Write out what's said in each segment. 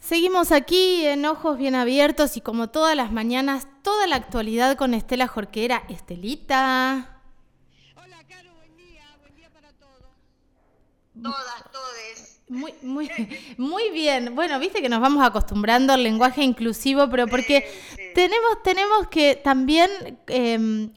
Seguimos aquí en Ojos Bien Abiertos y como todas las mañanas, toda la actualidad con Estela Jorquera. Estelita. Hola, Caro, buen día, buen día para todos. Todas, todes. Muy, muy, muy bien. Bueno, viste que nos vamos acostumbrando al lenguaje inclusivo, pero porque tenemos, tenemos que también em,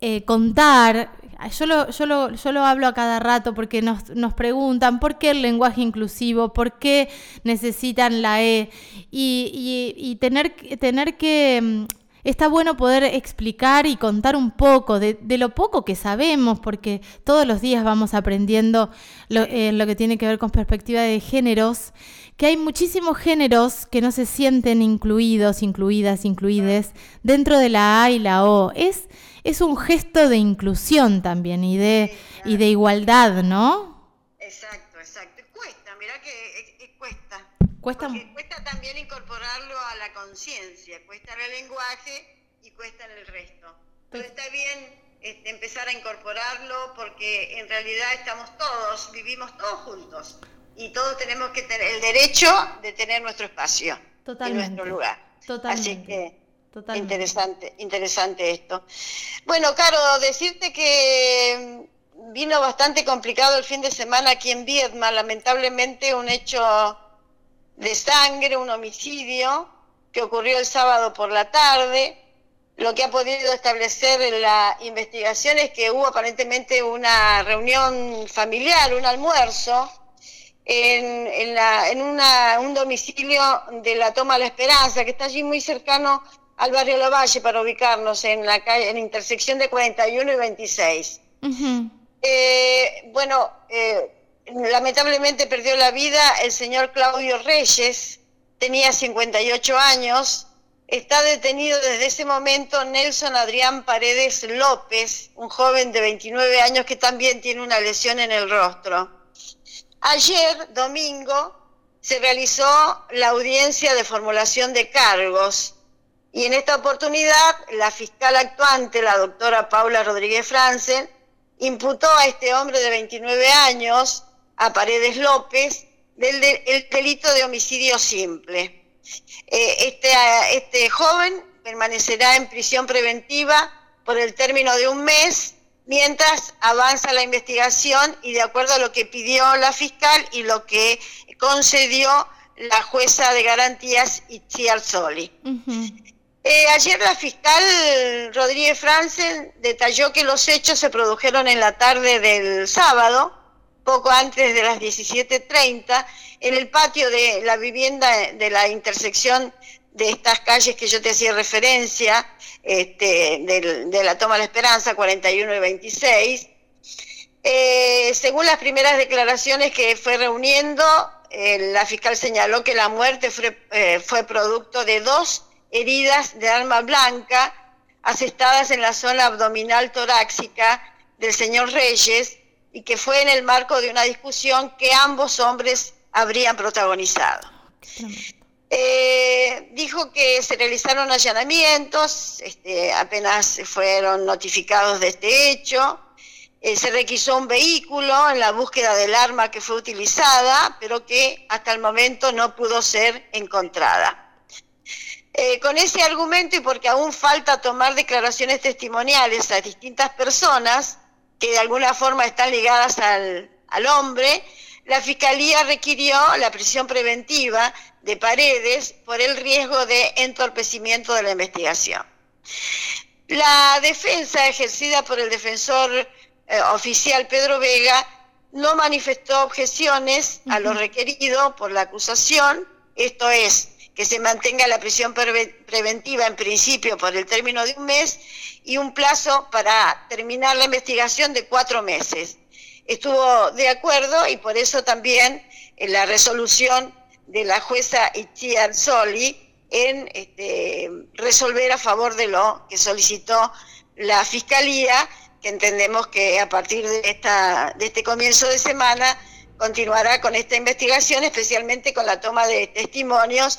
eh, contar yo lo, yo, lo, yo lo hablo a cada rato porque nos, nos, preguntan por qué el lenguaje inclusivo, por qué necesitan la E y, y, tener, tener que... Mm, está bueno poder explicar y contar un poco de, de, lo poco que sabemos, porque todos los días vamos aprendiendo lo, eh, lo que tiene que ver con perspectiva de géneros, que hay muchísimos géneros que no se sienten incluidos, incluidas, incluides dentro de la A y la O. Es, es un gesto de inclusión también y de, y de igualdad, ¿no? Exacto, exacto. Cuesta, mira que cuesta. Cuesta. cuesta también incorporarlo a la conciencia, cuesta en el lenguaje y cuesta en el resto. Pero está bien este, empezar a incorporarlo porque en realidad estamos todos, vivimos todos juntos y todos tenemos que tener el derecho de tener nuestro espacio Totalmente. y nuestro lugar. Totalmente. Así que Interesante, interesante esto. Bueno, Caro, decirte que mm, vino bastante complicado el fin de semana aquí en Viedma, lamentablemente un hecho de sangre, un homicidio que ocurrió el sábado por la tarde. Lo que ha podido establecer la investigación es que hubo aparentemente una reunión familiar, un almuerzo, en, en, la, en una, un domicilio de la Toma La Esperanza, que está allí muy cercano al barrio La Valle para ubicarnos en la calle, en la intersección de 41 y 26. Eh, bueno, eh, lamentablemente perdió la vida el señor Claudio Reyes, tenía 58 años, está detenido desde ese momento Nelson Adrián Paredes López, un joven de 29 años que también tiene una lesión en el rostro. Ayer, domingo, se realizó la audiencia de formulación de cargos y en esta oportunidad, la fiscal actuante, la doctora Paula Rodríguez Franzen, imputó a este hombre de 29 años, a Paredes López, del el delito de homicidio simple. Eh, este, este joven permanecerá en prisión preventiva por el término de un mes mientras avanza la investigación y de acuerdo a lo que pidió la fiscal y lo que concedió la jueza de garantías Itziar Soli. Eh, ayer la fiscal Rodríguez Franzen detalló que los hechos se produjeron en la tarde del sábado, poco antes de las 17.30, en el patio de la vivienda de la intersección de estas calles que yo te hacía referencia, este, de, la Toma de la Esperanza, 41 y 26. Eh, según las primeras declaraciones que fue reuniendo, eh, la fiscal señaló que la muerte fue, fue producto de dos heridas de arma blanca asestadas en la zona abdominal torácica del señor Reyes y que fue en el marco de una discusión que ambos hombres habrían protagonizado. Eh, dijo que se realizaron allanamientos, este, apenas fueron notificados de este hecho, eh, se requisó un vehículo en la búsqueda del arma que fue utilizada, pero que hasta el momento no pudo ser encontrada. Eh, con ese argumento y porque aún falta tomar declaraciones testimoniales a distintas personas que de alguna forma están ligadas al, al hombre, la Fiscalía requirió la prisión preventiva de Paredes por el riesgo de entorpecimiento de la investigación. La defensa ejercida por el defensor eh, oficial Pedro Vega no manifestó objeciones a lo requerido por la acusación, esto es, que se mantenga la prisión preventiva en principio por el término de un mes y un plazo para terminar la investigación de cuatro meses. Estuvo de acuerdo y por eso también en la resolución de la jueza Itziar Soli en este, resolver a favor de lo que solicitó la Fiscalía, que entendemos que a partir de, esta, de este comienzo de semana continuará con esta investigación, especialmente con la toma de testimonios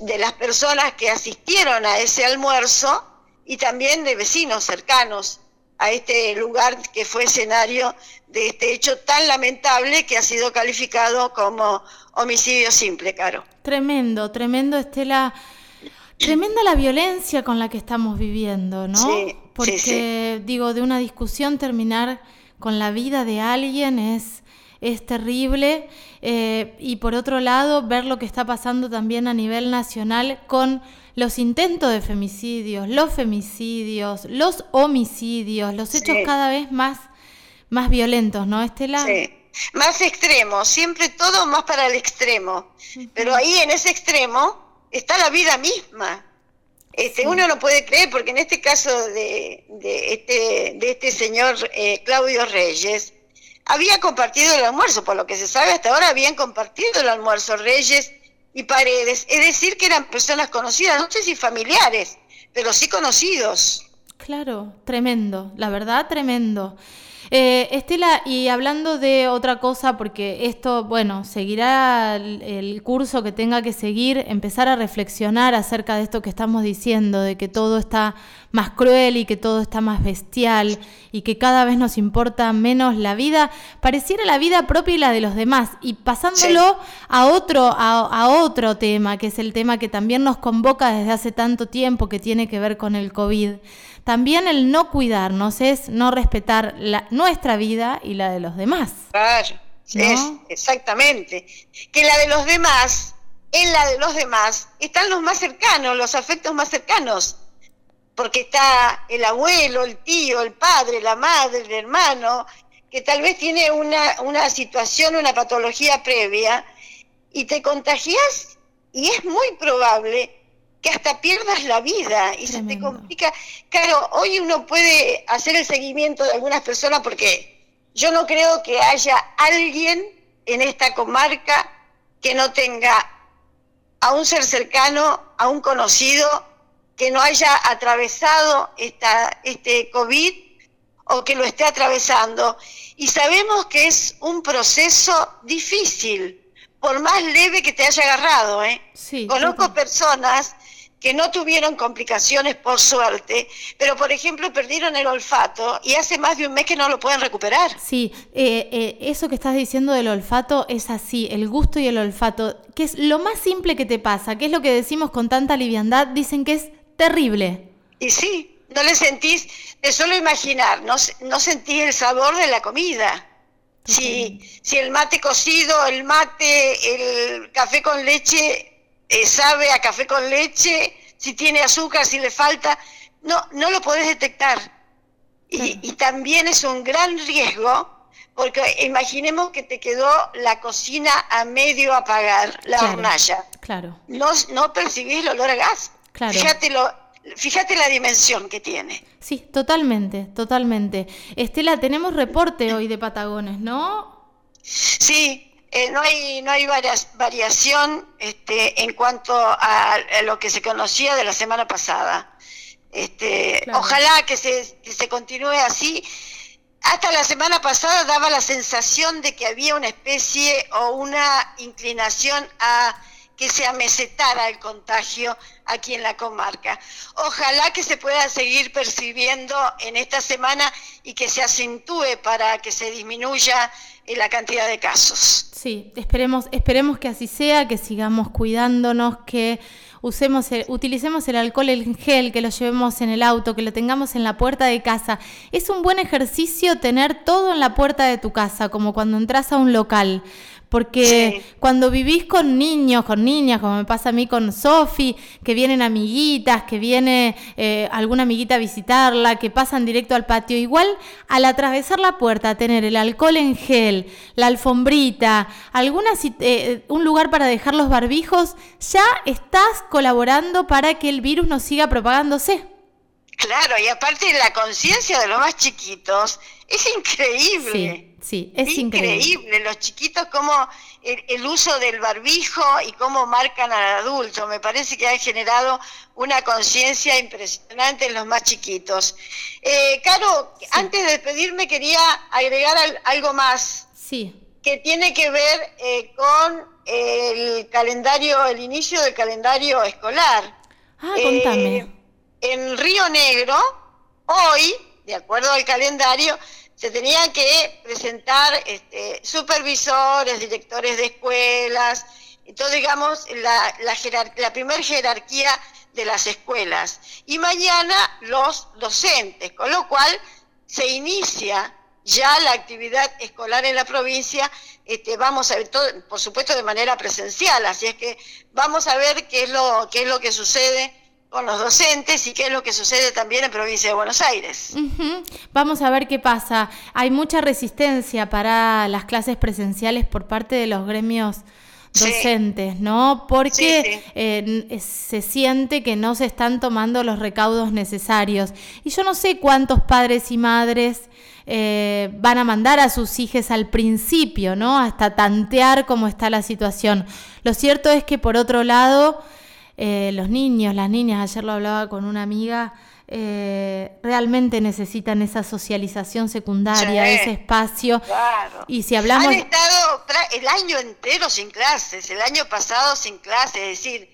de las personas que asistieron a ese almuerzo y también de vecinos cercanos a este lugar que fue escenario de este hecho tan lamentable que ha sido calificado como homicidio simple, Caro. Tremendo, tremendo, Estela. Tremenda la violencia con la que estamos viviendo, ¿no? Sí, Porque, digo, de una discusión terminar con la vida de alguien es, es terrible. Eh, y por otro lado, ver lo que está pasando también a nivel nacional con los intentos de femicidios, los femicidios, los homicidios, los hechos cada vez más, más violentos, ¿no, Estela? Sí. Más extremos, siempre todo más para el extremo. Pero ahí en ese extremo está la vida misma. Este, Uno no puede creer, porque en este caso de, de este, de este señor eh, Claudio Reyes, había compartido el almuerzo, por lo que se sabe hasta ahora habían compartido el almuerzo Reyes y Paredes, es decir, que eran personas conocidas, no sé si familiares, pero sí conocidos. Claro, tremendo, la verdad, tremendo. Eh, Estela, y hablando de otra cosa, porque esto, bueno, seguirá el, curso que tenga que seguir, empezar a reflexionar acerca de esto que estamos diciendo, de que todo está más cruel y que todo está más bestial y que cada vez nos importa menos la vida, pareciera la vida propia y la de los demás. Y pasándolo a otro, a, a otro tema, que es el tema que también nos convoca desde hace tanto tiempo, que tiene que ver con el COVID. También el no cuidarnos es no respetar la, nuestra vida y la de los demás. Claro, es, exactamente. Que la de los demás, en la de los demás, están los más cercanos, los afectos más cercanos. Porque está el abuelo, el tío, el padre, la madre, el hermano, que tal vez tiene una, una situación, una patología previa, y te contagias y es muy probable que hasta pierdas la vida y se te complica. Claro, hoy uno puede hacer el seguimiento de algunas personas porque yo no creo que haya alguien en esta comarca que no tenga a un ser cercano, a un conocido, que no haya atravesado esta, este COVID o que lo esté atravesando. Y sabemos que es un proceso difícil, por más leve que te haya agarrado. ¿eh? Conozco personas que no tuvieron complicaciones por suerte, pero por ejemplo perdieron el olfato y hace más de un mes que no lo pueden recuperar. Sí, eh, eh, eso que estás diciendo del olfato es así, el gusto y el olfato, que es lo más simple que te pasa, que es lo que decimos con tanta liviandad, dicen que es terrible. Y sí, no le sentís, de solo imaginar, no, no sentís el sabor de la comida. Si, si el mate cocido, el mate, el café con leche eh, sabe a café con leche, si tiene azúcar, si le falta, no, no lo podés detectar. Y, también es un gran riesgo, porque imaginemos que te quedó la cocina a medio apagar, la hornalla. Claro. No, no percibís el olor a gas. Claro. Fíjate, lo, fíjate la dimensión que tiene. Sí, totalmente, totalmente. Estela, tenemos reporte hoy de Patagones, ¿no? Sí, eh, no hay no hay variación este, en cuanto a, lo que se conocía de la semana pasada. Este, Ojalá que se, que se continúe así. Hasta la semana pasada daba la sensación de que había una especie o una inclinación a que se amesetara el contagio aquí en la comarca. Ojalá que se pueda seguir percibiendo en esta semana y que se acentúe para que se disminuya la cantidad de casos. Sí, esperemos, esperemos que así sea, que sigamos cuidándonos, que usemos utilicemos el alcohol en gel, que lo llevemos en el auto, que lo tengamos en la puerta de casa. Es un buen ejercicio tener todo en la puerta de tu casa, como cuando entras a un local. Porque cuando vivís con niños, con niñas, como me pasa a mí con Sofi, que vienen amiguitas, que viene eh, alguna amiguita a visitarla, que pasan directo al patio, igual al atravesar la puerta, tener el alcohol en gel, la alfombrita, alguna, eh, un lugar para dejar los barbijos, ya estás colaborando para que el virus no siga propagándose. Claro, y aparte la conciencia de los más chiquitos es increíble. Sí, es increíble. Los chiquitos, como el, uso del barbijo y cómo marcan al adulto. Me parece que ha generado una conciencia impresionante en los más chiquitos. Eh, Caro, antes de despedirme quería agregar algo más. Sí. Que tiene que ver eh, con el calendario, el inicio del calendario escolar. Ah, contame. Eh, en Río Negro, hoy de acuerdo al calendario, se tenían que presentar este, supervisores, directores de escuelas, entonces digamos la, la, la primera jerarquía de las escuelas. Y mañana los docentes, con lo cual se inicia ya la actividad escolar en la provincia, este, vamos a ver todo, por supuesto de manera presencial, así es que vamos a ver qué es lo, qué es lo que sucede con los docentes y qué es lo que sucede también en provincia de Buenos Aires. Vamos a ver qué pasa. Hay mucha resistencia para las clases presenciales por parte de los gremios docentes, ¿no? Porque eh, se siente que no se están tomando los recaudos necesarios. Y yo no sé cuántos padres y madres eh, van a mandar a sus hijos al principio, ¿no? Hasta tantear cómo está la situación. Lo cierto es que por otro lado, eh, los niños, las niñas, ayer lo hablaba con una amiga, eh, realmente necesitan esa socialización secundaria, ese espacio. Y si hablamos... Han estado el año entero sin clases, el año pasado sin clases, es decir,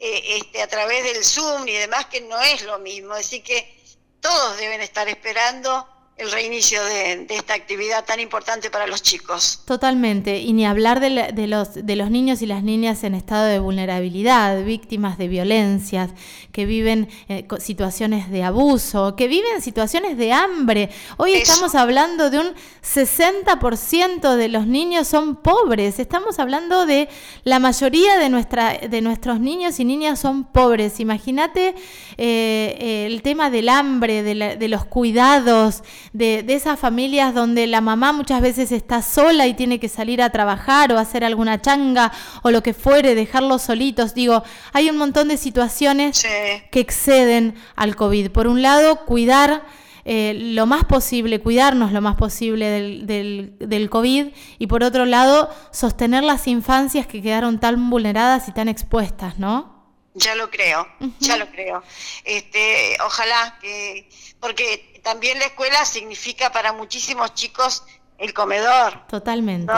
eh, este, a través del Zoom y demás, que no es lo mismo. Así que todos deben estar esperando el reinicio de, esta actividad tan importante para los chicos. Totalmente, y ni hablar de, los, de los niños y las niñas en estado de vulnerabilidad, víctimas de violencias, que viven eh, situaciones de abuso, que viven situaciones de hambre. Hoy estamos hablando de un 60% de los niños son pobres, estamos hablando de la mayoría de, nuestra, de nuestros niños y niñas son pobres. Imagínate eh, el tema del hambre, de, de los cuidados, de, esas familias donde la mamá muchas veces está sola y tiene que salir a trabajar o hacer alguna changa o lo que fuere, dejarlos solitos. Digo, hay un montón de situaciones que exceden al COVID. Por un lado, cuidar eh, lo más posible, cuidarnos lo más posible del, del, del, COVID y por otro lado, sostener las infancias que quedaron tan vulneradas y tan expuestas, ¿no? Ya lo creo, ya lo creo. Este, ojalá que, porque también la escuela significa para muchísimos chicos el comedor. Totalmente.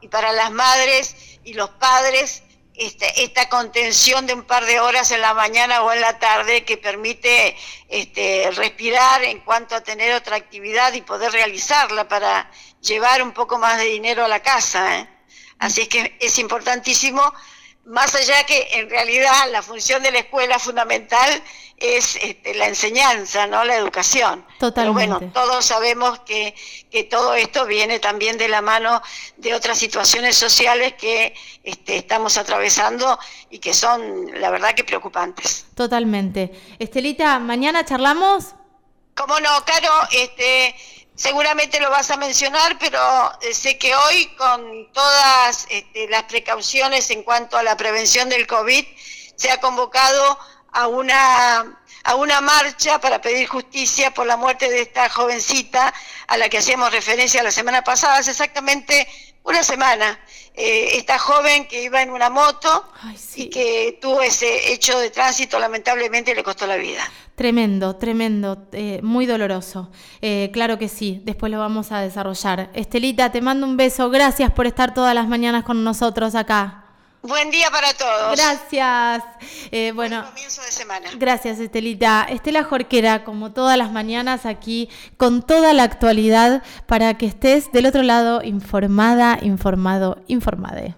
Y para las madres y los padres, este, esta contención de un par de horas en la mañana o en la tarde que permite este, respirar en cuanto a tener otra actividad y poder realizarla para llevar un poco más de dinero a la casa. ¿eh? Así es que es importantísimo más allá que en realidad la función de la escuela fundamental es este, la enseñanza, ¿no? La educación. Totalmente. Pero bueno, todos sabemos que, que, todo esto viene también de la mano de otras situaciones sociales que este, estamos atravesando y que son, la verdad, que preocupantes. Totalmente. Estelita, ¿mañana charlamos? ¿Cómo no, Caro? Este, seguramente lo vas a mencionar, pero eh, sé que hoy con todas este, las precauciones en cuanto a la prevención del COVID, se ha convocado a una, a una marcha para pedir justicia por la muerte de esta jovencita a la que hacíamos referencia la semana pasada, hace exactamente una semana. Eh, esta joven que iba en una moto y que tuvo ese hecho de tránsito, lamentablemente le costó la vida. Tremendo, tremendo, eh, muy doloroso. Eh, claro que sí, después lo vamos a desarrollar. Estelita, te mando un beso. Gracias por estar todas las mañanas con nosotros acá. Buen día para todos. Gracias. Eh, bueno, comienzo de semana. Gracias, Estelita. Estela Jorquera, como todas las mañanas, aquí con toda la actualidad para que estés del otro lado informada, informado, informade.